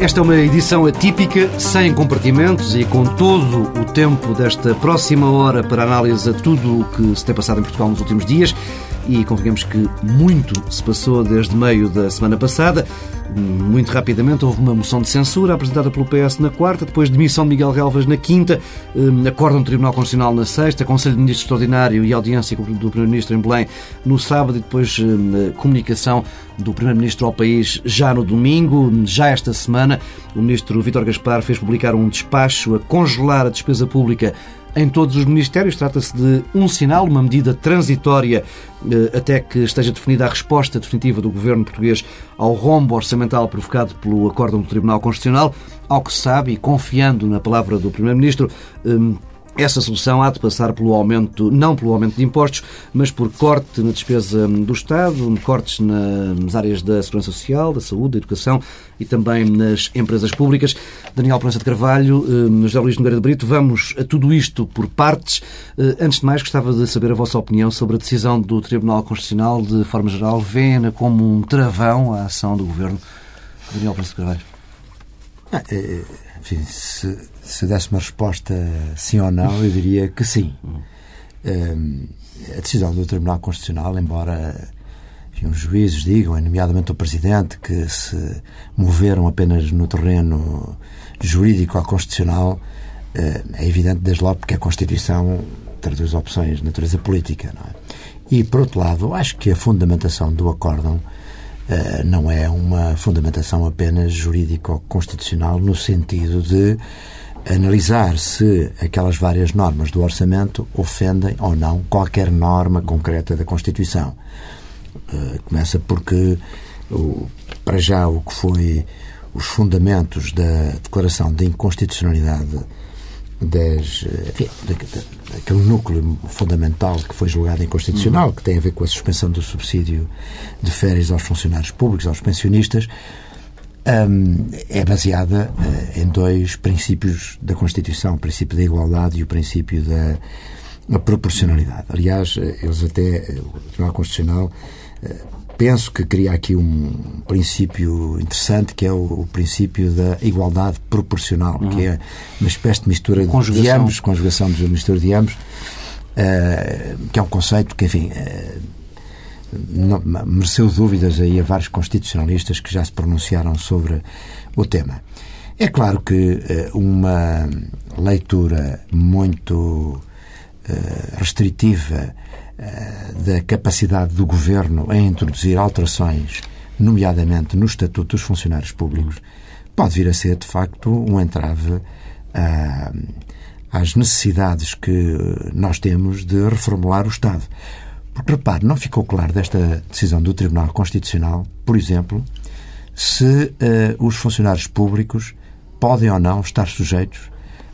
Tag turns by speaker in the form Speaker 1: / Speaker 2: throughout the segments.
Speaker 1: Esta é uma edição atípica, sem compartimentos e com todo o tempo desta próxima hora para análise a tudo o que se tem passado em Portugal nos últimos dias e convenhamos que muito se passou desde meio da semana passada. Muito rapidamente houve uma moção de censura apresentada pelo PS na quarta, depois demissão de Miguel Relvas na quinta, hum, acórdão do Tribunal Constitucional na sexta, Conselho de Ministros Extraordinário e audiência do Primeiro-Ministro em Belém no sábado e depois hum, comunicação do Primeiro-Ministro ao país já no domingo. Já esta semana, o Ministro Vítor Gaspar fez publicar um despacho a congelar a despesa pública em todos os ministérios. Trata-se de um sinal, uma medida transitória eh, até que esteja definida a resposta definitiva do governo português ao rombo orçamental provocado pelo acórdão do Tribunal Constitucional. Ao que se sabe, e confiando na palavra do Primeiro-Ministro, hum, essa solução há de passar pelo aumento, não pelo aumento de impostos, mas por corte na despesa do Estado, cortes nas áreas da segurança social, da saúde, da educação e também nas empresas públicas. Daniel Prança de Carvalho, eh, José Luís Nogueira de Brito, vamos a tudo isto por partes. Eh, antes de mais, gostava de saber a vossa opinião sobre a decisão do Tribunal Constitucional, de forma geral, vê-na como um travão à ação do Governo. Daniel Prança de Carvalho.
Speaker 2: Ah, eh, enfim, se, se desse uma resposta sim ou não, eu diria que sim. Um, a decisão do Tribunal Constitucional, embora enfim, os juízes digam, nomeadamente o Presidente, que se moveram apenas no terreno jurídico ou constitucional, é evidente desde logo porque a Constituição traduz opções de natureza política. Não é? E, por outro lado, acho que a fundamentação do acórdão eh, não é uma fundamentação apenas jurídico-constitucional no sentido de analisar se aquelas várias normas do orçamento ofendem ou não qualquer norma concreta da Constituição. Eh, começa porque, para já, o que foi os fundamentos da declaração de inconstitucionalidade das, enfim, daquele núcleo fundamental que foi julgado inconstitucional, uhum. que tem a ver com a suspensão do subsídio de férias aos funcionários públicos, aos pensionistas, um, é baseada uh, em dois princípios da Constituição, o princípio da igualdade e o princípio da, da proporcionalidade. Aliás, eh, eles até, o Tribunal Constitucional uh, penso que cria aqui um princípio interessante que é o, o princípio da igualdade proporcional, uhum. que é uma espécie de mistura conjugação. de ambos, conjugação de mistura de ambos, uh, que é um conceito que, enfim, não, mereceu dúvidas aí a vários constitucionalistas que já se pronunciaram sobre o tema. É claro que uh, uma leitura muito restritiva eh, da capacidade do governo em introduzir alterações, nomeadamente no Estatuto dos Funcionários Públicos, pode vir a ser, de facto, um entrave às necessidades que nós temos de reformular o Estado. Porque, repare, não ficou claro desta decisão do Tribunal Constitucional, por exemplo, se uh, os funcionários públicos podem ou não estar sujeitos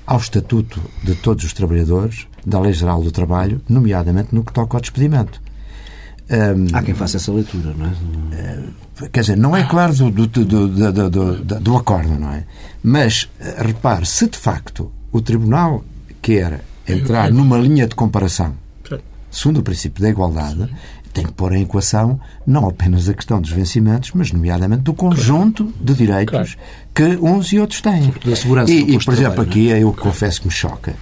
Speaker 2: ao Estatuto de todos os trabalhadores da Lei Geral do Trabalho, nomeadamente no que toca ao despedimento.
Speaker 1: Um, Há quem faça essa leitura, não é?
Speaker 2: Uh, quer dizer, não é claro do, do, do, do, do, do acordo, não é? Mas, uh, repare, se de facto o Tribunal quer entrar numa linha de comparação, segundo o princípio da igualdade, tem que pôr em equação não apenas a questão dos vencimentos, mas nomeadamente do conjunto de direitos que uns e outros têm.
Speaker 1: Da segurança
Speaker 2: e, e por exemplo, trabalho, aqui é? eu confesso que me choca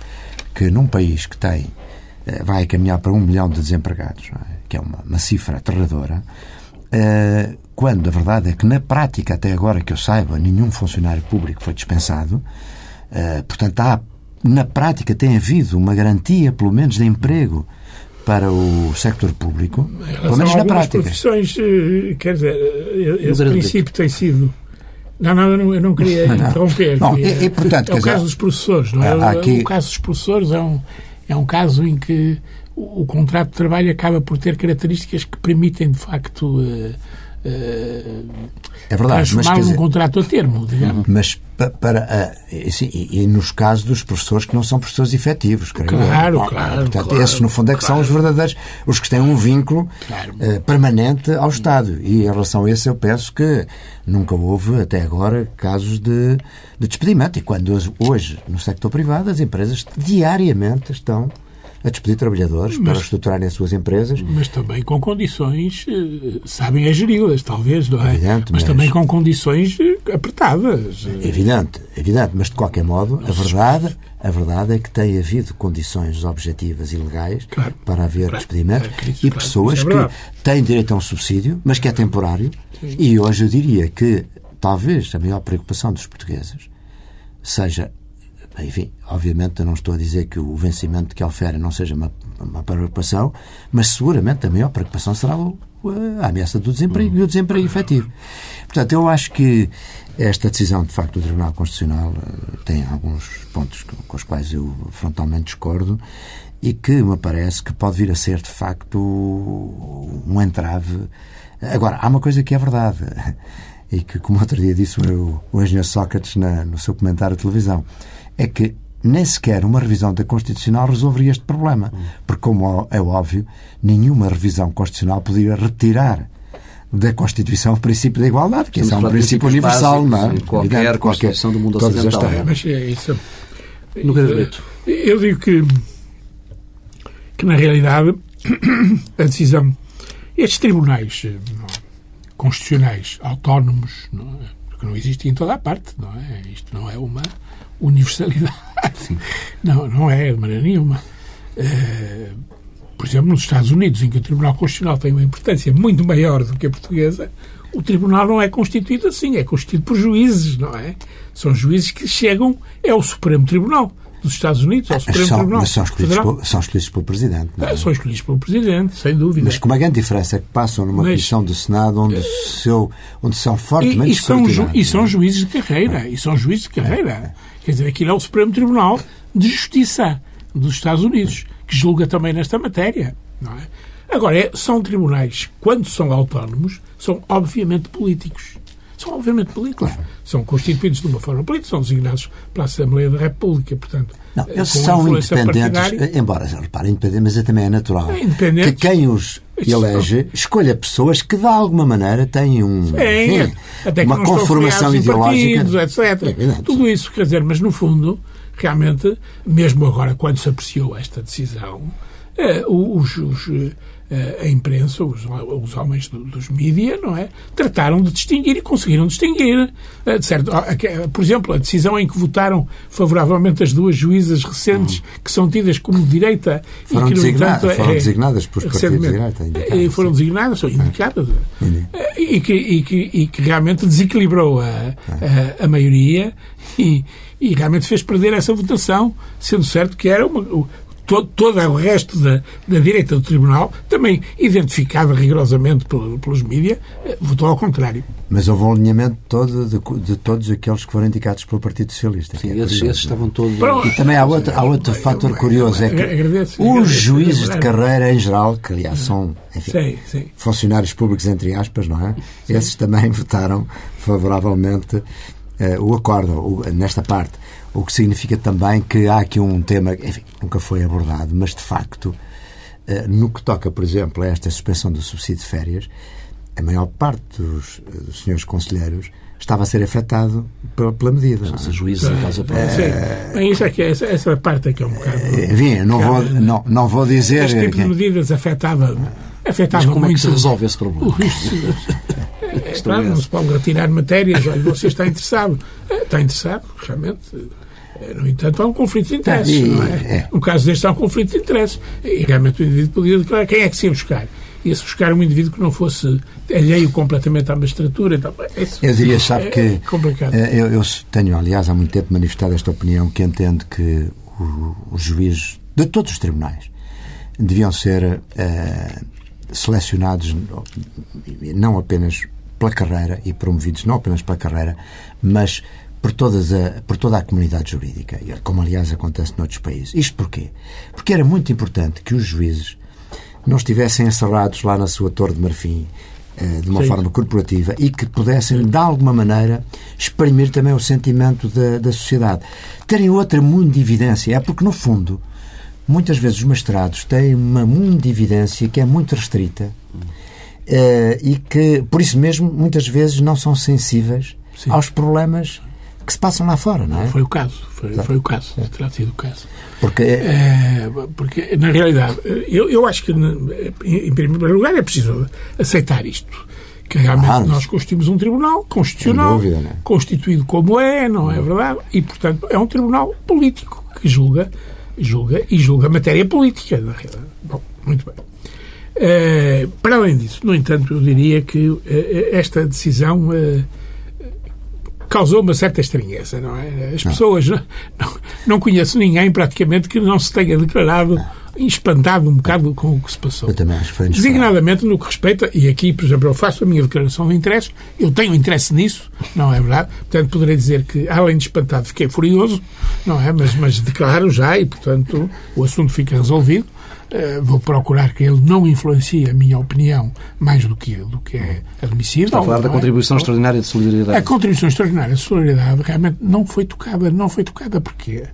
Speaker 2: que num país que tem eh, vai caminhar para um milhão de desempregados, é? que é uma, uma cifra aterradora, uh, quando a verdade é que na prática, até agora que eu saiba, nenhum funcionário público foi dispensado, uh, portanto, há, na prática tem havido uma garantia, pelo menos, de emprego para o sector público, pelo menos na prática.
Speaker 3: profissões, quer dizer, esse princípio tem sido não, não, eu não, eu não queria não, interromper.
Speaker 2: Não, e, e, portanto,
Speaker 3: é o caso dos professores, não é? Aqui... O caso dos professores é um, é um caso em que o, o, contrato de trabalho acaba por ter características que permitem, de facto, uh, é verdade, transformá-lo num dizer, contrato a termo, digamos.
Speaker 2: Mas para, para assim, e, e, nos casos dos professores que não são professores efetivos,
Speaker 3: creio claro, eu. claro,
Speaker 2: Portanto,
Speaker 3: claro,
Speaker 2: esses no fundo é que claro. são os verdadeiros, os que têm um vínculo claro. uh, permanente ao Estado. E em relação a esse eu penso que nunca houve até agora casos de, de despedimento. E quando hoje, hoje no sector privado as empresas diariamente estão a despedir trabalhadores mas, para estruturarem as suas empresas.
Speaker 3: Mas também com condições, eh, sabem a geri-las, talvez, não é? Evidente, mas, mas, também com condições eh, apertadas.
Speaker 2: Evidente, evidente, mas de qualquer modo, a verdade, a verdade é que tem havido condições objetivas e legais claro, para haver claro, despedimento é, e claro, pessoas é que têm direito a um subsídio, mas que é temporário. Sim. E hoje eu diria que talvez a maior preocupação dos portugueses seja enfim, obviamente eu não estou a dizer que o vencimento que oferem não seja uma, uma preocupação, mas seguramente a maior preocupação será o, a ameaça do desemprego e o desemprego efetivo. Portanto, eu acho que esta decisão, de facto, do Tribunal Constitucional eh, tem alguns pontos com os quais eu frontalmente discordo e que me parece que pode vir a ser, de facto, um entrave. Agora, há uma coisa que é verdade e que, como outro dia disse o, o engenheiro Sócrates na, no seu comentário de televisão, é que nem sequer uma revisão da Constitucional resolveria este problema. Porque, como é óbvio, nenhuma revisão constitucional poderia retirar da Constituição o princípio da igualdade, que esse é um princípio universal, não é?
Speaker 1: Qualquer Evidente, Constituição do mundo ocidental.
Speaker 3: É, mas é isso. No direito. Eu digo que, que, na realidade, a decisão... Estes tribunais eh, constitucionais autónomos, não é? porque não existem em toda a parte, não é? Isto não é uma universalidade. Sim. Não, não é de maneira nenhuma. Uh, por exemplo, nos Estados Unidos, em que o Tribunal Constitucional tem uma importância muito maior do que a portuguesa, o Tribunal não é constituído assim, é constituído por juízes, não é? São juízes que chegam, é o Supremo Tribunal dos Estados Unidos, ao Supremo
Speaker 2: são,
Speaker 3: Tribunal.
Speaker 2: Mas são escolhidos, por, são escolhidos pelo Presidente. Não é?
Speaker 3: São escolhidos pelo Presidente, sem dúvida.
Speaker 2: Mas com uma grande diferença é que passam numa mas, comissão do Senado onde, uh, seu, onde são fortemente
Speaker 3: e, e são, ju, e são juízes de carreira. E são juízes de carreira. É. Quer dizer, aquilo é o Supremo Tribunal de Justiça dos Estados Unidos, que julga também nesta matéria. Não é? Agora, é, são tribunais, quando são autónomos, são obviamente políticos. São obviamente políticos. São constituídos de uma forma política, são designados pela Assembleia da República, portanto.
Speaker 2: Não, eles são independentes, embora, reparem, independentes, mas também é natural é que quem os elege escolha pessoas que, de alguma maneira, têm um, Sim, enfim, uma conformação ideológica.
Speaker 3: Partidos, etc. É Tudo isso, quer dizer, mas no fundo, realmente, mesmo agora, quando se apreciou esta decisão, eh, os, os eh, a imprensa, os, os homens do, dos mídias, não é? Trataram de distinguir e conseguiram distinguir. Eh, de certo, por exemplo, a decisão em que votaram favoravelmente as duas juízas recentes, hum. que são tidas como direita
Speaker 2: foram,
Speaker 3: e que,
Speaker 2: no entanto, foram é, designadas por partidos de direita.
Speaker 3: Indicadas, foram sim. designadas, são indicadas. Ah. E, que, e, que, e que realmente desequilibrou a, ah. a, a maioria e, e realmente fez perder essa votação, sendo certo que era uma, todo, todo o resto da, da direita do Tribunal, também identificada rigorosamente pelos, pelos mídias, eh, votou ao contrário.
Speaker 2: Mas houve um alinhamento todo de, de, todos aqueles que foram indicados pelo Partido Socialista.
Speaker 1: Sim, é esses, esses, estavam todos...
Speaker 2: E também há outro, há outro fator curioso, é que agradeço, os agradeço, juízes de carreira em geral, que aliás são enfim, sim, sim. funcionários públicos, entre aspas, não é? Sim. Esses também votaram favoravelmente uh, o acordo, o, nesta parte. O que significa também que há aqui um tema, enfim, nunca foi abordado, mas de facto, eh, no que toca, por exemplo, a esta suspensão do subsídio de férias, a maior parte dos, eh, dos senhores conselheiros estava a ser afetado pela, pela medida.
Speaker 1: Os juízes em causa para
Speaker 3: é, isso é que, essa, essa parte é que é um bocado.
Speaker 2: Enfim, não, vou, não, não vou dizer.
Speaker 3: Este tipo de medidas afetava, afetava
Speaker 1: Mas como
Speaker 3: muito,
Speaker 1: é que se resolve esse problema?
Speaker 3: É, claro, não se pode retirar matérias. Olha, você está interessado. Está interessado, realmente. Eh, no entanto, há um conflito de interesses, e, não é? é? No caso deste, há um conflito de interesses. E realmente o indivíduo podia declarar quem é que se ia buscar. Ia-se buscar um indivíduo que não fosse alheio completamente à magistratura. Então,
Speaker 2: isso eu diria, sabe é, que. É complicado. Eh, eu, eu, tenho, aliás, há muito tempo manifestado esta opinião que entendo que os juízes de todos os tribunais deviam ser uh, selecionados não apenas pela carreira e promovidos não apenas pela carreira, mas por, todas a, por toda a comunidade jurídica, como aliás acontece noutros países. Isto porquê? Porque era muito importante que os juízes não estivessem encerrados lá na sua torre de marfim eh, de uma Sim. forma corporativa e que pudessem, de alguma maneira, exprimir também o sentimento da, da sociedade. Terem outra mundividência, é porque, no fundo, muitas vezes os mestrados têm uma mundividência que é muito restrita uh, e que, por isso mesmo, muitas vezes não são sensíveis Sim. aos problemas que se passam lá fora, não é?
Speaker 3: Foi o caso, foi, foi o caso, é. terá sido o caso. Porque, é, porque na realidade, eu, eu acho que, em primeiro lugar, é preciso aceitar isto. Que realmente ah, nós constituímos um tribunal constitucional, dúvida, é? constituído como é, não é verdade? E, portanto, é um tribunal político que julga, julga e julga matéria política, na realidade. Bom, muito bem. Uh, para além disso, no entanto, eu diria que uh, esta decisão uh, causou uma certa estranheza, não é? As pessoas não, não, não conheço ninguém praticamente que não se tenha declarado espantado um bocado com o que se passou.
Speaker 2: Eu também acho que foi
Speaker 3: Designadamente no que respeita, e aqui, por exemplo, eu faço a minha declaração de interesse, eu tenho interesse nisso, não é verdade? Portanto, poderei dizer que, além de espantado, fiquei furioso, não é? Mas, mas declaro já e, portanto, o assunto fica resolvido. Eh, vou procurar que ele não influencie a minha opinião mais do que, do que é admissível.
Speaker 1: Está a falar da é? contribuição extraordinária de solidariedade.
Speaker 3: A contribuição extraordinária de solidariedade realmente não foi tocada. Não foi tocada porque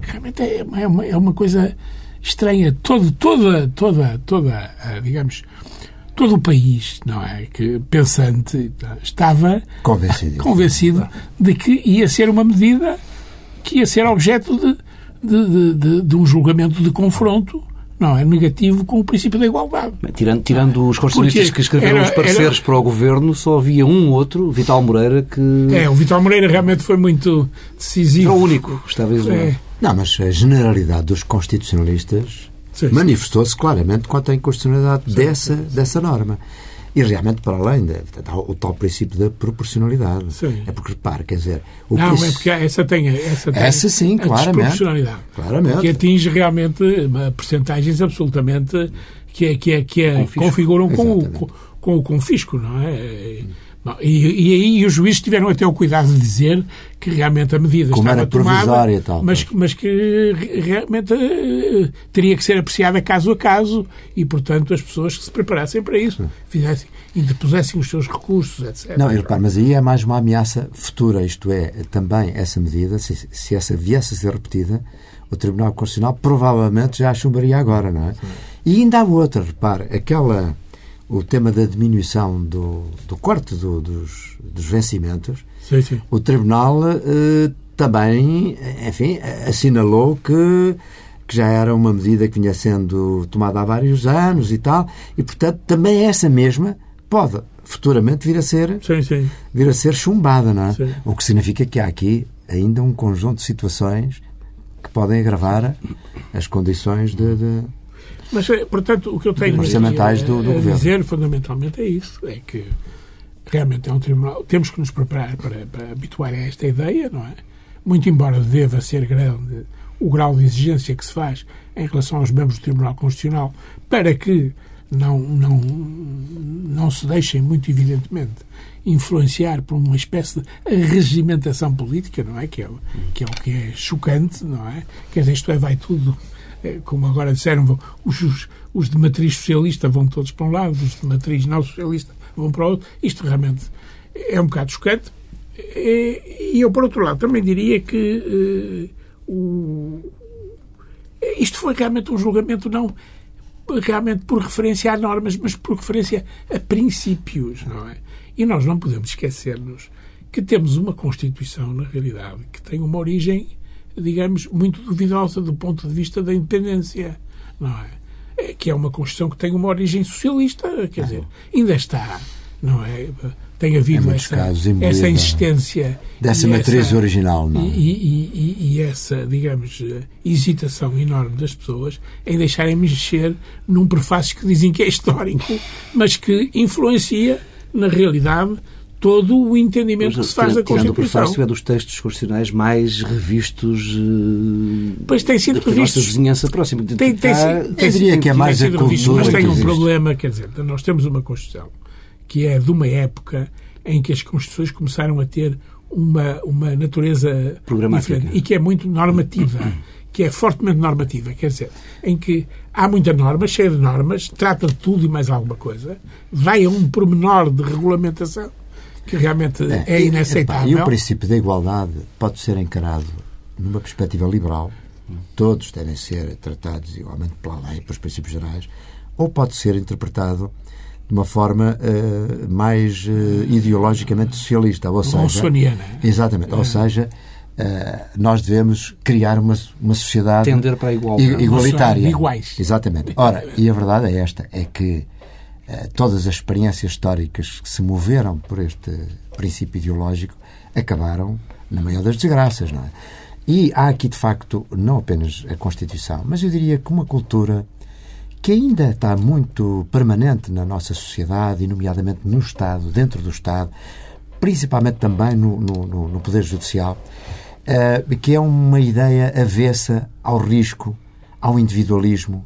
Speaker 3: realmente é uma, é uma coisa estranha. Todo, toda, toda, toda, eh, digamos, todo o país, não é? Que pensante estava
Speaker 2: convencido,
Speaker 3: convencido de que ia ser uma medida que ia ser objeto de, de, de, de um julgamento de confronto não é negativo com o princípio da igualdade.
Speaker 1: Tirando, tirando os constitucionalistas que escreveram era, os pareceres era... para o governo, só havia um outro, Vital Moreira, que.
Speaker 3: É, o Vital Moreira realmente foi muito decisivo.
Speaker 1: Era o único, estava isolado. É.
Speaker 2: Não, mas a generalidade dos constitucionalistas manifestou-se claramente quanto à inconstitucionalidade dessa, dessa norma. E realmente, para além de, o tal princípio da proporcionalidade. Sim. É porque, repare, quer dizer.
Speaker 3: não, é porque essa tem. Essa, tem
Speaker 2: essa sim, claramente.
Speaker 3: Claramente. Que atinge realmente percentagens absolutamente. que, é, que, é, que é, configuram com o, com, com o confisco, não é? E, e aí os juízes tiveram até o cuidado de dizer que realmente a medida
Speaker 2: Como
Speaker 3: estava tomada,
Speaker 2: e tal,
Speaker 3: mas, mas que realmente uh, teria que ser apreciada caso a caso e, portanto, as pessoas que se preparassem para isso, fizessem, interpusessem os seus recursos, etc.
Speaker 2: Não, repare, mas aí é mais uma ameaça futura, isto é, também essa medida, se, se essa viesse a ser repetida, o Tribunal Constitucional provavelmente já a chumbaria agora, não é? Sim. E ainda há outra, repare, aquela o tema da diminuição do, do corte do, dos, dos vencimentos,
Speaker 3: sim, sim.
Speaker 2: o Tribunal eh, também, enfim, assinalou que, que já era uma medida que vinha sendo tomada há vários anos e tal, e portanto também essa mesma pode futuramente vir a ser,
Speaker 3: sim, sim.
Speaker 2: Vir a ser chumbada, não é? Sim. O que significa que há aqui ainda um conjunto de situações que podem agravar as condições de, de
Speaker 3: mas, eh, portanto, o que eu tenho
Speaker 2: orçamentais do, do
Speaker 3: a,
Speaker 2: governo.
Speaker 3: dizer fundamentalmente é isso, é que realmente é um tribunal, temos que nos preparar para, para habituar a esta ideia, não é? Muito embora deva ser grande o grau de exigência que se faz em relação aos membros do Tribunal Constitucional para que não, não, não se deixem, muito evidentemente, influenciar por uma espécie de regimentação política, não é? Que é, que é o que é chocante, não é? Quer dizer, isto é, vai tudo como agora disseram, os, os, de matriz socialista vão todos para um lado, os de matriz não socialista vão para o outro. Isto realmente é um bocado chocante. E eu, por outro lado, também diria que uh, o, isto foi realmente um julgamento não realmente por referência a normas, mas por referência a princípios, não é? E nós não podemos esquecer-nos que temos uma Constituição, na realidade, que tem uma origem digamos, muito duvidosa do ponto de vista da independência, não é? é que é uma Constituição que tem uma origem socialista, quer dizer, ainda está, não é? Tem havido essa, casos, essa insistência.
Speaker 2: Dessa matriz essa, original, não
Speaker 3: é? E, e, e, e, essa, digamos, hesitação enorme das pessoas em deixarem mexer num prefácio que dizem que é histórico, mas que influencia, na realidade, todo o entendimento que se faz da Constituição. o
Speaker 1: prefácio é dos textos constitucionais mais revistos uh,
Speaker 3: pois tem sido
Speaker 1: da nossa vizinhança próxima.
Speaker 3: Tem, tem, tem,
Speaker 2: tem, diria que é mais a cultura
Speaker 3: Mas tem um problema, quer dizer, nós temos uma Constituição que é de uma época em que as Constituições começaram a ter uma, uma natureza diferente e que é muito normativa que é fortemente normativa, quer dizer, em que há muita norma, cheia de normas, trata de tudo e mais alguma coisa, vai a um pormenor de regulamentação que realmente é, é inaceitável.
Speaker 2: E o princípio da igualdade pode ser encarado numa perspectiva liberal, todos devem ser tratados igualmente pela lei, pelos princípios gerais, ou pode ser interpretado de uma forma uh, mais uh, ideologicamente socialista, ou seja, exatamente, ou é. seja, uh, nós devemos criar uma, uma sociedade
Speaker 1: tender para a igualdade.
Speaker 2: igualitária,
Speaker 3: iguais,
Speaker 2: exatamente. Ora, e a verdade é esta, é que todas as experiências históricas que se moveram por este princípio ideológico acabaram na maior das desgraças, não é? E há aqui, de facto, não apenas a Constituição, mas eu diria que uma cultura que ainda está muito permanente na nossa sociedade, e nomeadamente no Estado, dentro do Estado, principalmente também no, no, no Poder Judicial, uh, que é uma ideia avessa ao risco, ao individualismo,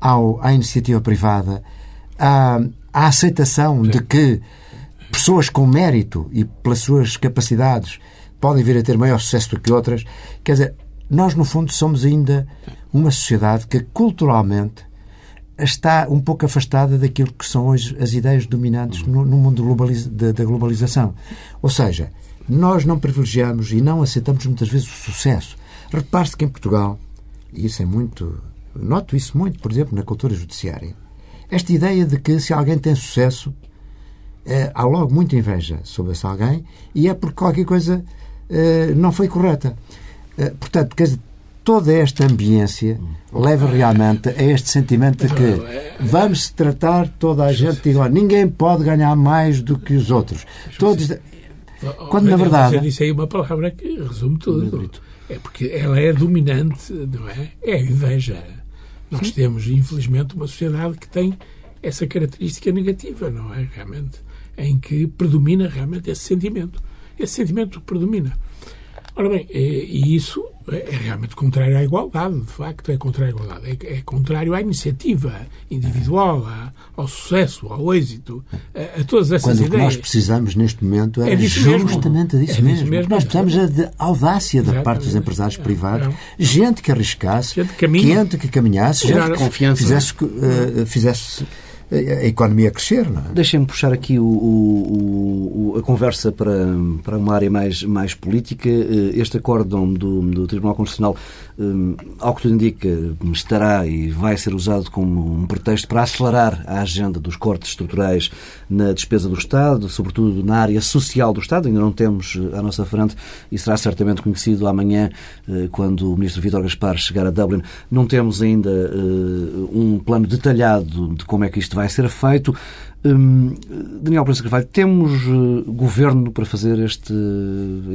Speaker 2: ao, à iniciativa privada, à, à aceitação Sim. de que pessoas com mérito e pelas suas capacidades podem vir a ter maior sucesso do que outras. Quer dizer, nós, no fundo, somos ainda uma sociedade que culturalmente está um pouco afastada daquilo que são hoje as ideias dominantes no, no mundo globaliza, da, da globalização. Ou seja, nós não privilegiamos e não aceitamos muitas vezes o sucesso. Repare-se que em Portugal, e isso é muito. Noto isso muito, por exemplo, na cultura judiciária. Esta ideia de que se alguém tem sucesso, é, há logo muita inveja sobre esse alguém e é porque qualquer coisa é, não foi correta. É, portanto, quer dizer, toda esta ambiência leva realmente a este sentimento de que vamos tratar toda a gente igual. Ninguém pode ganhar mais do que os outros. Todos. Quando na verdade.
Speaker 3: Você disse aí uma palavra que resume tudo. É porque ela é dominante, não é? É a inveja. Nós temos, infelizmente, uma sociedade que tem essa característica negativa, não é? Realmente. Em que predomina realmente esse sentimento. Esse sentimento predomina. Ora bem, e isso é realmente contrário à igualdade, de facto, é contrário à igualdade. É, é contrário à iniciativa individual, à, ao sucesso, ao êxito, a, a todas essas
Speaker 2: Quando
Speaker 3: ideias.
Speaker 2: o que nós precisamos neste momento é, é justamente
Speaker 3: mesmo.
Speaker 2: disso é mesmo. mesmo. Nós precisamos é de audácia da parte dos empresários privados, gente que arriscasse, gente que, gente que caminhasse, gente que confiança. fizesse, uh, fizesse a economia crescer. Não é?
Speaker 1: Deixem-me puxar aqui o, o, o, a conversa para, para uma área mais, mais política. Eh, este acórdão do, do Tribunal Constitucional, um, ao que tudo indica, estará e vai ser usado como um pretexto para acelerar a agenda dos cortes estruturais na despesa do Estado, sobretudo na área social do Estado. Ainda não temos eh, à nossa frente e será certamente conhecido amanhã, quando o Ministro Vítor Gaspar chegar a Dublin. Não temos ainda um plano detalhado de como é que isto vai vai ser feito. Hum, Daniel Prensa Carvalho, temos uh, governo para fazer este,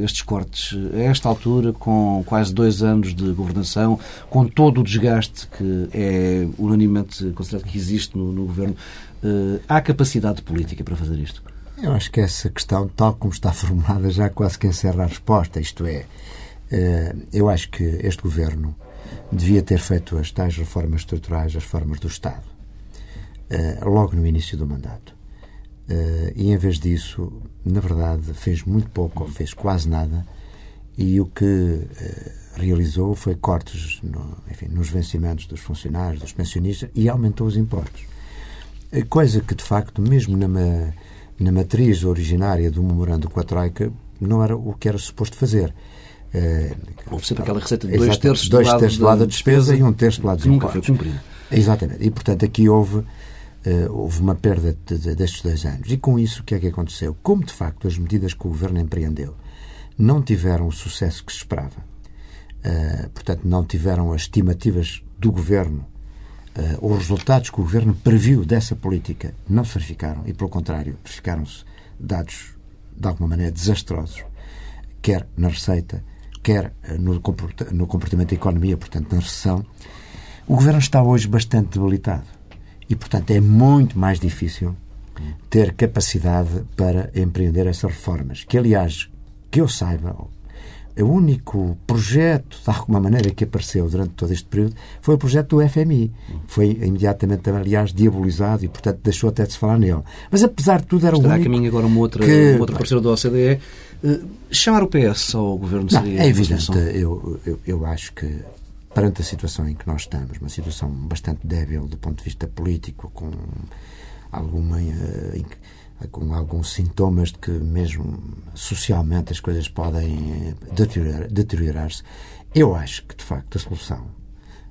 Speaker 1: estes cortes a esta altura, com quase dois anos de governação, com todo o desgaste que é unanimemente considerado que existe no, no governo. Uh, há capacidade política para fazer isto?
Speaker 2: Eu acho que essa questão, tal como está formulada, já quase que encerra a resposta. Isto é, uh, eu acho que este governo devia ter feito as tais reformas estruturais, as reformas do Estado eh, logo no início do mandato. Uh, e em vez disso, na verdade, fez muito pouco, ou fez quase nada, e o que uh, realizou foi cortes no, enfim, nos vencimentos dos funcionários, dos pensionistas, e aumentou os impostos. Coisa que, de facto, mesmo na, na matriz originária do memorando com a Troika, não era o que era suposto fazer.
Speaker 1: Houve sempre aquela receita de dois terços,
Speaker 2: dois terços do lado da despesa, despesa e um terço do lado dos
Speaker 1: impostos. Nunca foi cumprida.
Speaker 2: Exatamente. E, portanto, aqui houve uh, houve uma perda de, de, destes dois anos. E com isso, o que é que aconteceu? Como, de facto, as medidas que o governo empreendeu não tiveram o sucesso que se esperava, uh, portanto, não tiveram as estimativas do governo, uh, os resultados que o governo previu dessa política não se verificaram e, pelo contrário, verificaram-se dados de alguma maneira desastrosos, quer na receita, quer no comportamento da economia, portanto, na recessão. O governo está hoje bastante debilitado. E, portanto, é muito mais difícil ter capacidade para empreender essas reformas. Que, aliás, que eu saiba, o único projeto, de alguma maneira, que apareceu durante todo este período foi o projeto do FMI. Foi imediatamente, aliás, diabolizado e, portanto, deixou até de se falar nele. Mas, apesar de tudo, era
Speaker 1: Estará
Speaker 2: o único...
Speaker 1: a caminho agora uma outra, que... uma outra parceira da OCDE. Uh, chamar o PS ao governo
Speaker 2: seria... Não, é evidente. Eu, eu, eu acho que perante a situação em que nós estamos, uma situação bastante débil do ponto de vista político, com alguma eh, com alguns sintomas de que mesmo socialmente as coisas podem deteriorar-se, deteriorar eu acho que, de facto, a solução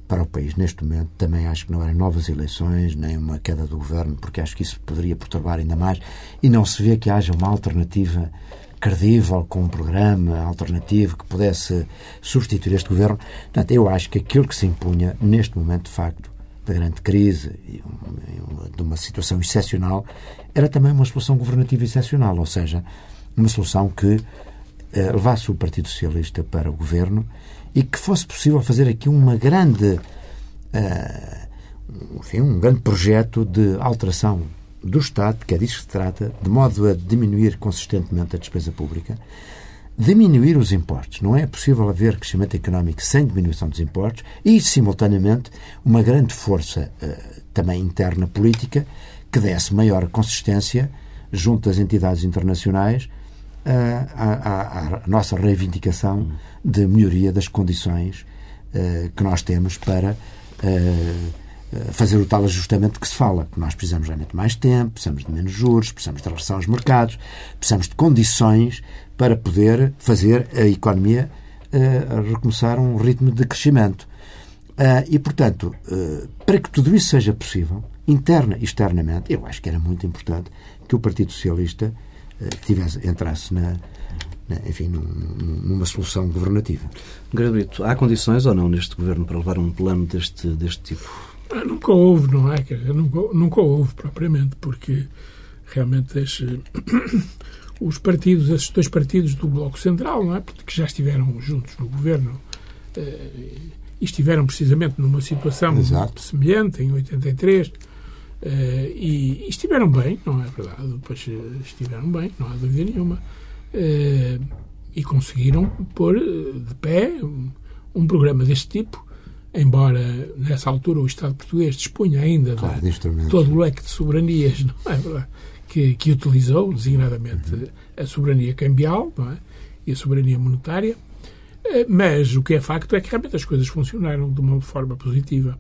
Speaker 2: para o país neste momento também acho que não eram novas eleições, nem uma queda do governo, porque acho que isso poderia perturbar ainda mais e não se vê que haja uma alternativa credível, com um programa alternativo que pudesse substituir este governo. Portanto, eu acho que aquilo que se impunha neste momento, de facto, da grande crise de uma situação excepcional, era também uma solução governativa excepcional, ou seja, uma solução que eh, levasse o Partido Socialista para o governo e que fosse possível fazer aqui uma grande, uh, enfim, um grande projeto de alteração do Estado, que é disso que se trata, de modo a diminuir consistentemente a despesa pública, diminuir os impostos. Não é possível haver crescimento económico sem diminuição dos impostos e, simultaneamente, uma grande força uh, também interna política que desse maior consistência junto às entidades internacionais à, nossa reivindicação de melhoria das condições uh, que nós temos para fazer o tal ajustamento que se fala. Que nós precisamos realmente de mais tempo, precisamos de menos juros, precisamos de regressar aos mercados, precisamos de condições para poder fazer a economia uh, recomeçar um ritmo de crescimento. e, portanto, para que tudo isso seja possível, interna e externamente, eu acho que era muito importante que o Partido Socialista eh, tivesse, entrasse na, enfim, num, numa solução governativa.
Speaker 1: Gratuito, há condições ou não neste governo para levar um plano deste, deste tipo?
Speaker 3: Ah, nunca houve, não é? Dizer, nunca, nunca houve propriamente, porque realmente esse, os partidos, esses dois partidos do Bloco Central, não é? que já estiveram juntos no governo eh, e estiveram precisamente numa situação Exato. semelhante em 83 Uh, e, estiveram bem, não é verdade? Depois uh, estiveram bem, não há dúvida nenhuma. E conseguiram pôr de pé um, um, programa deste tipo, embora nessa altura o Estado português dispunha ainda claro, de, todo o leque de soberanias, não é verdade? Que, que utilizou, designadamente, uhum. a soberania cambial é? e a soberania monetária. Mas o que é facto é que realmente as coisas funcionaram de uma forma positiva.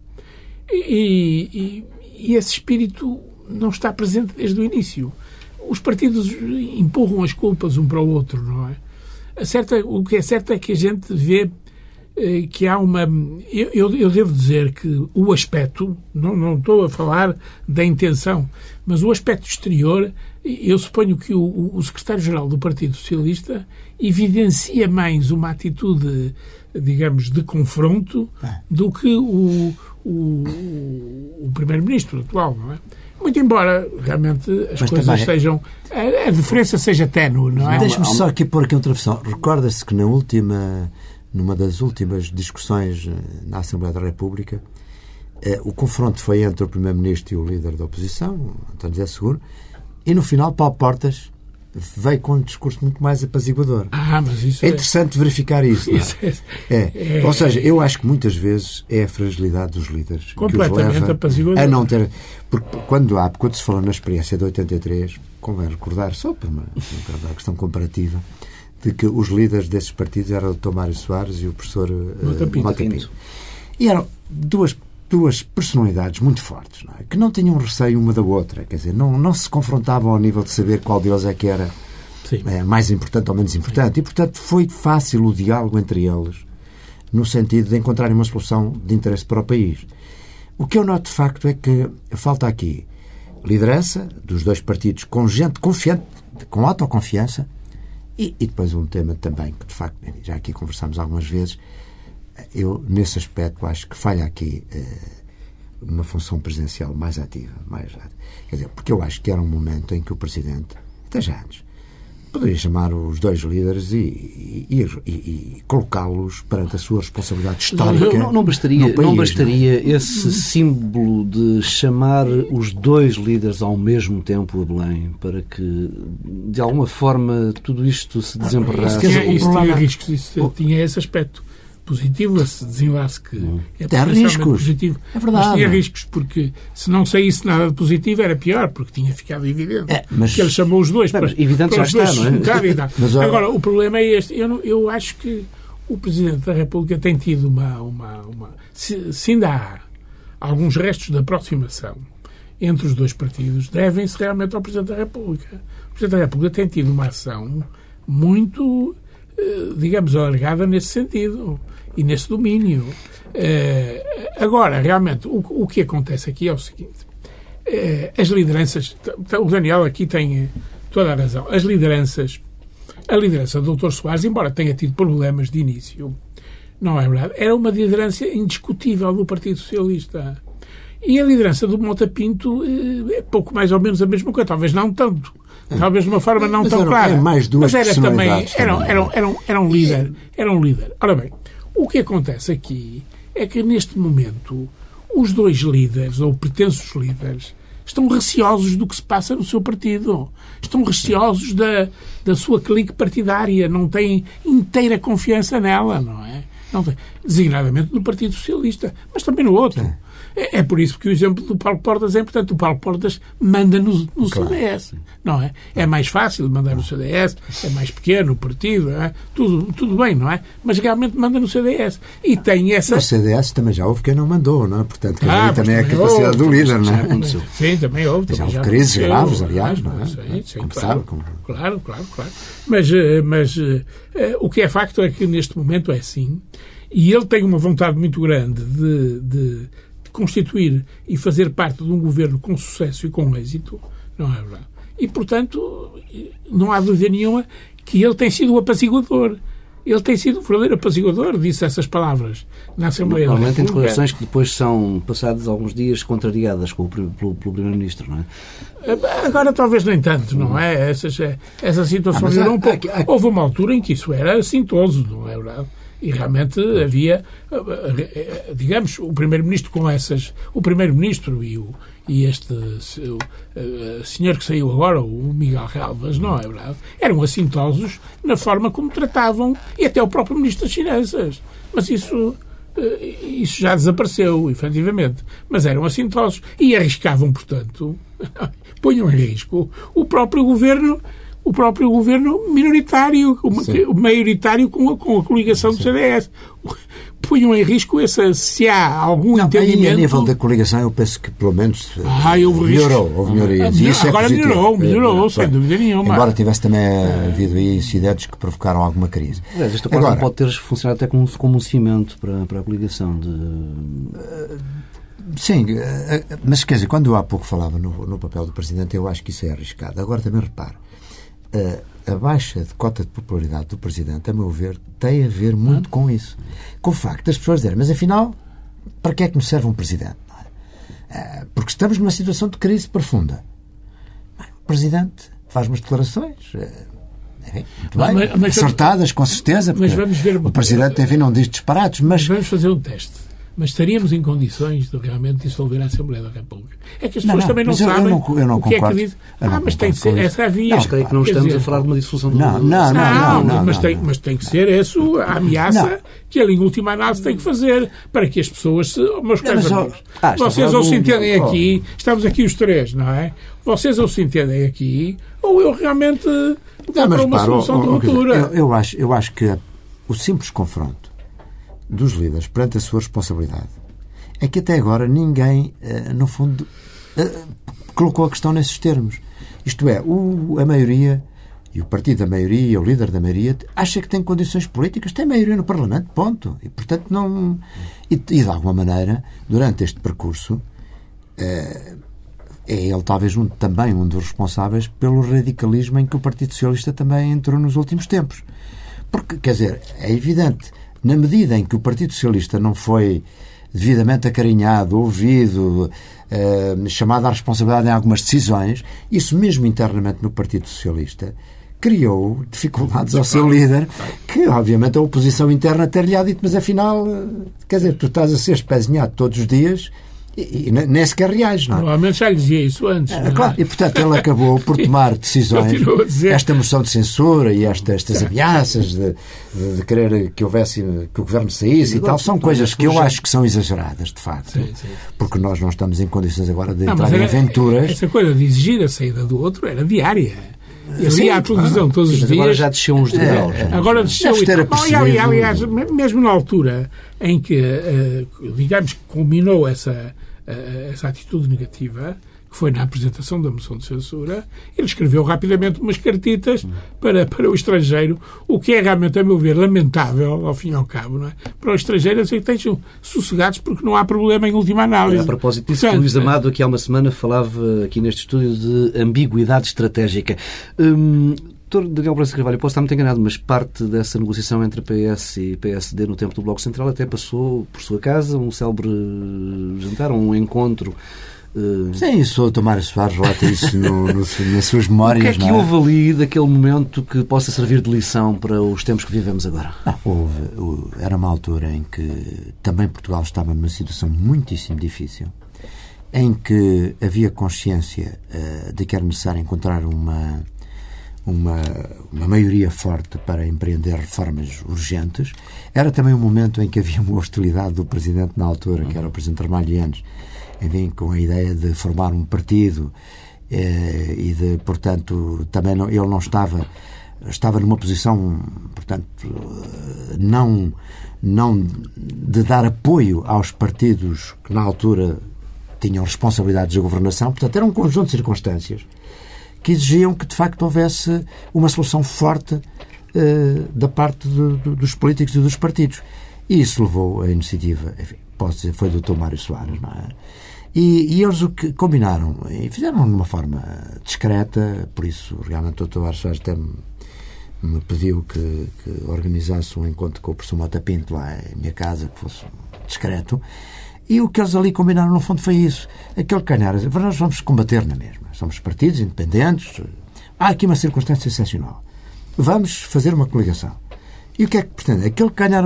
Speaker 3: E, e, e esse espírito não está presente desde o início. Os partidos empurram as culpas um para o outro, não é? Certa, o que é certo é que a gente vê eh, que há uma. Eu, eu, devo dizer que o aspecto, não, não estou a falar da intenção, mas o aspecto exterior, eu suponho que o, o secretário-geral do Partido Socialista evidencia mais uma atitude, digamos, de confronto é. do que o, o, o primeiro-ministro atual, não é? Muito embora realmente as Mas coisas também... sejam. A, a, diferença seja ténue, não é?
Speaker 2: Deixe-me só aqui pôr aqui outra versão. Recorda-se que na última, numa das últimas discussões eh, na Assembleia da República, eh, o confronto foi entre o Primeiro-Ministro e o líder da oposição, António José Seguro, e no final Paulo Portas veio com um discurso muito mais apaziguador.
Speaker 3: Ah, mas isso
Speaker 2: é interessante é... verificar isso. É? isso é... É. é... Ou seja, eu acho que muitas vezes é a fragilidade dos líderes
Speaker 3: completamente que os apaziguador.
Speaker 2: a não ter. Porque quando há, quando se falou na experiência de 83, convém recordar, só uma, uma questão comparativa, de que os líderes desses partidos eram o Dr. Mário Soares e o professor uh, Mota Pinto. E eram duas duas personalidades muito fortes, não é? que não tinham receio uma da outra, quer dizer, não, não se confrontavam ao nível de saber qual deles é que era é, mais importante ou menos importante. Sim. E, portanto, foi fácil o diálogo entre eles, no sentido de encontrarem uma solução de interesse para o país. O que eu noto, de facto, é que falta aqui liderança dos dois partidos com gente confiante, com autoconfiança, e, e depois um tema também que, de facto, já aqui conversámos algumas vezes, eu, nesse aspecto, acho que falha aqui uh, uma função presidencial mais ativa. Mais, quer dizer, porque eu acho que era um momento em que o Presidente, até já antes, poderia chamar os dois líderes e, e, e, e colocá-los perante a sua responsabilidade histórica.
Speaker 1: Não, não, não bastaria, país, não bastaria não é? esse símbolo de chamar os dois líderes ao mesmo tempo a Belém para que, de alguma forma, tudo isto se desembarrasse.
Speaker 3: Isso, tinha, isso tinha riscos, isso tinha esse aspecto positivo, esse desenlace que hum.
Speaker 2: é Tem riscos. positivo. É verdade.
Speaker 3: Mas tinha riscos, porque se não saísse nada de positivo era pior, porque tinha ficado evidente. É, mas... Que ele chamou os dois.
Speaker 1: para, evidente para já está, não é?
Speaker 3: mas, Agora, o problema é este. Eu, não, eu acho que o Presidente da República tem tido uma. uma, uma se, se ainda há alguns restos de aproximação entre os dois partidos, devem-se realmente ao Presidente da República. O Presidente da República tem tido uma ação muito, eh, digamos, alargada nesse sentido e nesse domínio. Eh, agora, realmente, o, o que acontece aqui é o seguinte: eh, as lideranças. O Daniel aqui tem toda a razão. As lideranças. A liderança do Dr. Soares, embora tenha tido problemas de início, não é verdade? Era uma liderança indiscutível do Partido Socialista. E a liderança do Mota Pinto é pouco mais ou menos a mesma coisa, talvez não tanto. Talvez de uma forma não
Speaker 2: Mas
Speaker 3: tão
Speaker 2: eram-
Speaker 3: clara.
Speaker 2: é mais duas
Speaker 3: Mas era também, era,
Speaker 2: também.
Speaker 3: era, era, um- era um líder. Era um líder. Ora bem, o que acontece aqui é que neste momento os dois líderes, ou pretensos líderes, estão receosos do que se passa no seu partido. Estão receosos da, da sua clique partidária. Não têm inteira confiança nela, não é? Não. Designadamente no Partido Socialista, mas também no outro. É, é por isso que o exemplo do Paulo Portas é importante. O Paulo Portas manda no, no CDS, não é? É mais fácil mandar no CDS, é mais pequeno o partido, é? tudo, tudo bem, não é? Mas realmente manda no CDS. E tem essa...
Speaker 2: O CDS também já houve quem não mandou, não é? Portanto,
Speaker 3: Ah,
Speaker 2: também é a capacidade
Speaker 3: houve,
Speaker 2: do líder, não é?
Speaker 1: aconteceu.
Speaker 3: Sim, também houve.
Speaker 2: Já
Speaker 3: também
Speaker 2: houve
Speaker 3: já
Speaker 2: crises
Speaker 3: aconteceu.
Speaker 2: graves, aliás, não é?
Speaker 3: Sim, sim,
Speaker 2: Como
Speaker 3: claro, claro, claro, claro. Mas, eh, mas eh, eh, o que é facto é que neste momento é assim. E ele tem uma vontade muito grande de, de- de constituir e fazer parte de um governo com sucesso e com êxito, não é verdade? E, portanto, não há dúvida nenhuma que ele tem sido o apaziguador. Ele tem sido o verdadeiro apaziguador, disse essas palavras na Assembleia
Speaker 1: Normalmente em declarações que depois são passados alguns dias contrariadas com o, pelo, pelo Primeiro-Ministro, não é?
Speaker 3: Agora talvez nem tanto, não é? Essas, essa situação
Speaker 2: Ah,
Speaker 3: melhorou
Speaker 2: há-
Speaker 3: um pouco. Houve uma altura em que isso era assintoso, não é verdade? E realmente havia, digamos, o Primeiro-Ministro com essas. O Primeiro-Ministro e, o, e este o, eh, senhor que saiu agora, o Miguel Relvas, não é verdade? Eram assintosos na forma como tratavam, e até o próprio Ministro das Finanças. Mas isso. eh, Isso já desapareceu, efetivamente. Mas eram assintosos. E arriscavam, portanto, ponham em risco o próprio governo o próprio governo minoritário, o maioritário com a, com a coligação do CDS. Punham em risco essa, se há algum
Speaker 2: Aí,
Speaker 3: entendimento.
Speaker 2: a nível da coligação, eu penso que pelo menos eh,
Speaker 3: Ah,
Speaker 2: melhorou, houve melhorias.
Speaker 3: Ah,
Speaker 2: isso é
Speaker 3: agora
Speaker 2: positivo.
Speaker 3: melhorou, melhorou,
Speaker 2: Eh,
Speaker 3: sem dúvida nenhuma.
Speaker 2: Embora tivesse também eh, havido aí incidentes que provocaram alguma crise.
Speaker 1: Aliás, este acordo
Speaker 2: Agora,
Speaker 1: pode ter funcionado até como, como um cimento para, para a coligação de...
Speaker 2: Sim, eh, eh, mas quer dizer, quando eu há pouco falava no, no papel do Presidente, eu acho que isso é arriscado. Agora também repare, eh, a baixa de cota de popularidade do Presidente, a meu ver, tem a ver muito com isso. Com o facto das pessoas dizerem, mas afinal, para que é que nos serve um Presidente? é? Eh, Porque estamos numa situação de crise profunda. O Presidente faz umas declarações. eh, enfim,
Speaker 3: Mas-
Speaker 2: bem,
Speaker 3: mas- mas-
Speaker 2: acertadas, com certeza,
Speaker 3: mas
Speaker 2: porque
Speaker 3: vamos ver-
Speaker 2: o Presidente, enfim, não diz disparates, mas
Speaker 3: Vamos fazer um teste. Mas estaríamos em condições de realmente dissolver a Assembleia da República. É que as
Speaker 2: Não,
Speaker 3: pessoas
Speaker 2: não,
Speaker 3: também não
Speaker 2: mas eu- eu
Speaker 3: sabem
Speaker 2: não- eu não
Speaker 3: o que é que
Speaker 2: concordo.
Speaker 3: dizem.
Speaker 2: Não
Speaker 3: Ah, mas tem que
Speaker 2: concordo
Speaker 3: ser. Essa é a via.
Speaker 1: Mas creio que não estamos
Speaker 3: dizer,
Speaker 1: a falar de uma dissolução do...
Speaker 2: Não, não,
Speaker 3: Não,
Speaker 2: não, não,
Speaker 3: mas,
Speaker 2: não,
Speaker 3: tem,
Speaker 2: não.
Speaker 3: mas tem que ser isso a ameaça
Speaker 2: Não.
Speaker 3: que ele, em última análise, tem que fazer para que as pessoas, se, meus caros amigos,
Speaker 1: ah,
Speaker 3: vocês ou se entendem aqui, estamos aqui os três, não é? Vocês ou se entendem aqui, ou eu realmente vou
Speaker 2: Não, mas
Speaker 3: para uma solução de ruptura.
Speaker 2: eu, eu acho, eu acho que o simples confronto dos líderes perante a sua responsabilidade é que até agora ninguém, eh, no fundo, eh, colocou a questão nesses termos. Isto é, a maioria, e o partido da maioria, o líder da maioria, acha que tem condições políticas, tem maioria no Parlamento, ponto. E, portanto, não. E, e de alguma maneira, durante este percurso, é ele talvez um, também um dos responsáveis pelo radicalismo em que o Partido Socialista também entrou nos últimos tempos. Porque, quer dizer, é evidente, na medida em que o Partido Socialista não foi devidamente acarinhado, ouvido, eh, chamado à responsabilidade em algumas decisões, isso mesmo internamente no Partido Socialista criou dificuldades ao seu líder, que obviamente a oposição interna ter-lhe dito, mas afinal, eh, quer dizer, tu estás a ser espezinhado todos os dias e, e nem sequer reages, não é?
Speaker 3: Provavelmente já lhe dizia isso antes.
Speaker 2: É,
Speaker 3: é?
Speaker 2: claro, e portanto ele acabou por tomar decisões.
Speaker 3: Continuou a dizer.
Speaker 2: Esta moção de censura e esta, estas ameaças de, de, de querer que houvesse que o governo saísse e tal, são coisas que eu acho que são exageradas, de facto.
Speaker 3: Sim, sim.
Speaker 2: Porque nós não estamos em condições agora de
Speaker 3: Não,
Speaker 2: entrar em aventuras.
Speaker 3: Essa coisa de exigir a saída do outro era diária. Ele Sim, ia à televisão todos os dias.
Speaker 1: Agora já desceu uns degraus. É,
Speaker 3: agora desceu. E, aliás, mesmo na altura em que, digamos, culminou essa, essa atitude negativa, que foi na apresentação da moção de censura, ele escreveu rapidamente umas cartitas para, para o estrangeiro, o que é realmente, a meu ver, lamentável, ao fim e ao cabo, não é? Para os estrangeiros é que estejam sossegados porque não há problema em última análise.
Speaker 1: A propósito disso, Portanto, Luís Amado, aqui há uma semana, falava aqui neste estúdio de ambiguidade estratégica. Hum, Doutor Daniel Brasil Carvalho, posso estar muito enganado, mas parte dessa negociação entre PS e PSD no tempo do Bloco Central até passou por sua casa, um célebre jantar, um encontro
Speaker 2: Uh... Sim, isso o Tomar Soares relata isso no, no, nas suas memórias. O
Speaker 1: que é que
Speaker 2: é?
Speaker 1: houve ali daquele momento que possa servir de lição para os tempos que vivemos agora?
Speaker 2: Ah, houve, era uma altura em que também Portugal estava numa situação muitíssimo difícil, em que havia consciência uh, de que era necessário encontrar uma, uma, uma maioria forte para empreender reformas urgentes. Era também um momento em que havia uma hostilidade do Presidente na altura, que era o Presidente Ramalhianos, enfim, com a ideia de formar um partido eh, e de, portanto, também não, ele não estava estava numa posição, portanto, não não de dar apoio aos partidos que na altura tinham responsabilidades de governação, portanto, era um conjunto de circunstâncias que exigiam que de facto houvesse uma solução forte eh, da parte dos políticos e dos partidos. E isso levou a iniciativa, enfim, posso dizer, foi do Dr. Mário Soares, não é? E, e, eles o que combinaram, e fizeram de uma forma discreta, por isso realmente o Dr. Mário Soares até me, me pediu que, que, organizasse um encontro com o professor Mota Pinto lá em minha casa, que fosse discreto. E o que eles ali combinaram, no fundo, foi isso. Aquele calhar, nós vamos combater na mesma. Somos partidos independentes. Há aqui uma circunstância excepcional. Vamos fazer uma coligação. E o que é que pretende? Aquele que ganhar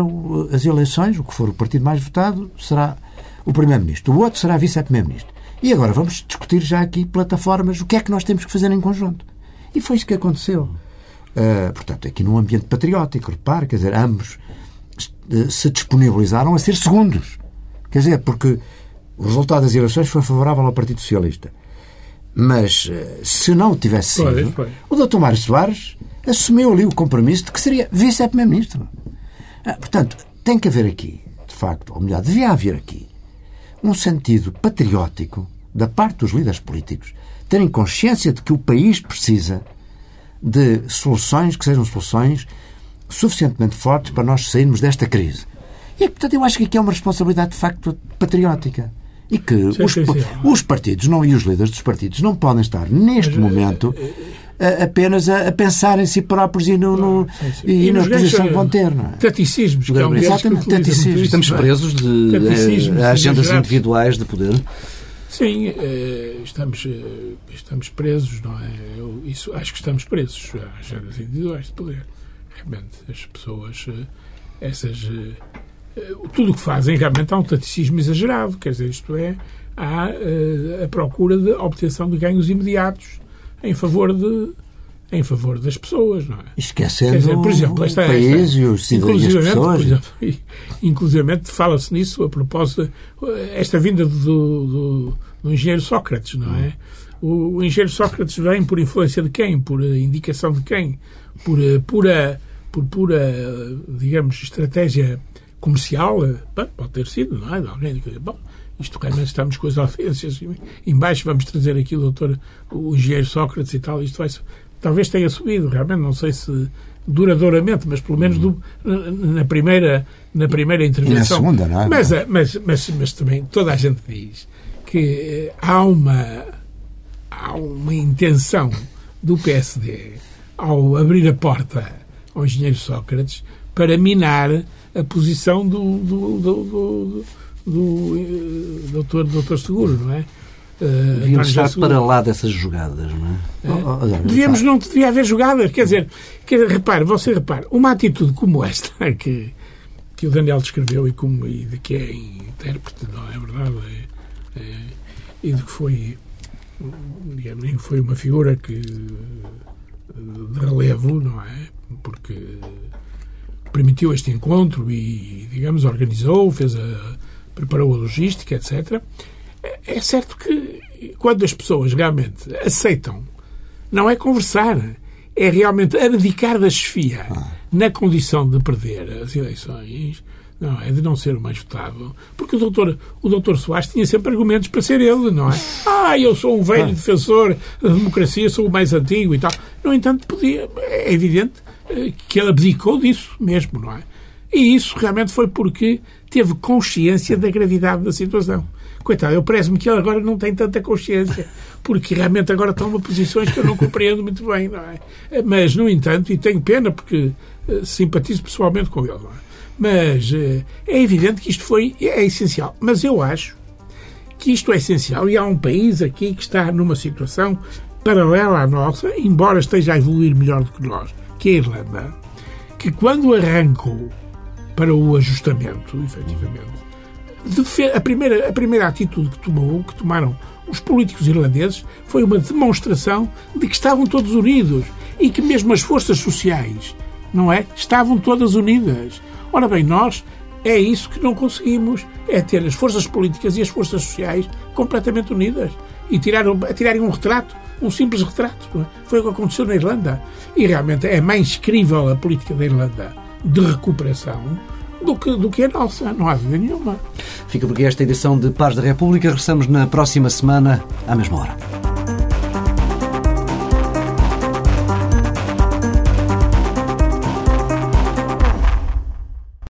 Speaker 2: as eleições, o que for o partido mais votado, será o Primeiro-Ministro. O outro será Vice-Primeiro-Ministro. E agora vamos discutir já aqui plataformas o que é que nós temos que fazer em conjunto. E foi isso que aconteceu. Uh, portanto, aqui num ambiente patriótico, repare, quer dizer, ambos uh, se disponibilizaram a ser segundos. Quer dizer, porque o resultado das eleições foi favorável ao Partido Socialista. Mas uh, se não tivesse sido, o Dr. Mário Soares assumiu ali o compromisso de que seria vice-primeiro-ministro. Ah, portanto, tem que haver aqui, de facto, ou melhor, devia haver aqui, um sentido patriótico da parte dos líderes políticos, terem consciência de que o país precisa de soluções que sejam soluções suficientemente fortes para nós sairmos desta crise. E, portanto, eu acho que aqui é uma responsabilidade, de facto, patriótica. E que sim, os, sim, sim. os, partidos não, e os líderes dos partidos não podem estar, neste Mas, momento, eh, eh, apenas a, a, pensar em si próprios e, no, no e, e na posição que vão ter. Não é?
Speaker 3: Taticismos, que é um
Speaker 1: Exatamente, taticismos. Estamos presos de eh, agendas individuais de poder.
Speaker 3: Sim, estamos, estamos presos, não é? Eu, isso, acho que estamos presos a agendas individuais de poder. Realmente, as pessoas, essas tudo o que fazem realmente há um taticismo exagerado, quer dizer, isto é, há uh, a procura de obtenção de ganhos imediatos em favor de em favor das pessoas, não é?
Speaker 2: Esquecendo dizer, por exemplo, esta, o país esta, e os cidadãos pessoas.
Speaker 3: Exemplo, inclusivamente fala-se nisso a propósito esta vinda do, do, do engenheiro Sócrates, não é? O, o, engenheiro Sócrates vem por influência de quem? Por indicação de quem? Por pura, por pura digamos, estratégia comercial, eh, pode ter sido, não é? De alguém que, bom, isto realmente estamos com as audiências embaixo, vamos trazer aqui o doutor, o engenheiro Sócrates e tal, isto vai, talvez tenha subido, realmente, não sei se duradouramente, mas pelo menos do, na primeira na primeira intervenção.
Speaker 2: E na segunda, não é?
Speaker 3: Mas, eh, mas, mas, mas também toda a gente diz que eh, há uma há uma intenção do PSD ao abrir a porta ao engenheiro Sócrates para minar a posição do, do, do, do, eh, doutor, doutor Seguro, não é?
Speaker 1: Uh, Devíamos estar para lá dessas jogadas, não é? é.
Speaker 3: Devíamos, não devia haver jogadas. Quer dizer, quer repare, você repare, uma atitude como esta que, que o Daniel descreveu e, como, e de que é intérprete, não é verdade? É, é, e de que foi, digamos, foi uma figura que de relevo, não é? Porque permitiu este encontro e, digamos, organizou, fez a, preparou a logística, etc. É, é certo que quando as pessoas realmente aceitam, não é conversar, é realmente abdicar da chefia ah. na condição de perder as eleições, não é? De não ser o mais votado. Porque o doutor, o doutor Soares tinha sempre argumentos para ser ele, não é? Ah, eu sou um velho ah. defensor da democracia, sou o mais antigo e tal. No entanto, podia, é evidente que ele abdicou disso mesmo, não é? E isso realmente foi porque teve consciência da gravidade da situação. Coitado, eu parece-me que ele agora não tem tanta consciência, porque realmente agora toma posições que eu não compreendo muito bem, não é? Mas, no entanto, e tenho pena porque uh, simpatizo pessoalmente com ele, não é? Mas uh, é evidente que isto foi, é essencial. Mas eu acho que isto é essencial e há um país aqui que está numa situação paralela à nossa, embora esteja a evoluir melhor do que nós, que é a Irlanda, que quando arrancou para o ajustamento, efetivamente, a primeira, a primeira atitude que tomou, que tomaram os políticos irlandeses, foi uma demonstração de que estavam todos unidos e que mesmo as forças sociais, não é? Estavam todas unidas. Ora bem, nós é isso que não conseguimos, é ter as forças políticas e as forças sociais completamente unidas e tirar, tirarem um retrato, um simples retrato. É? Foi o que aconteceu na Irlanda. E realmente é mais crível a política da Irlanda de recuperação do que, do que a nossa. Não há dúvida nenhuma.
Speaker 1: Fica por aqui esta edição de Paz da República. Regressamos na próxima semana, à mesma hora.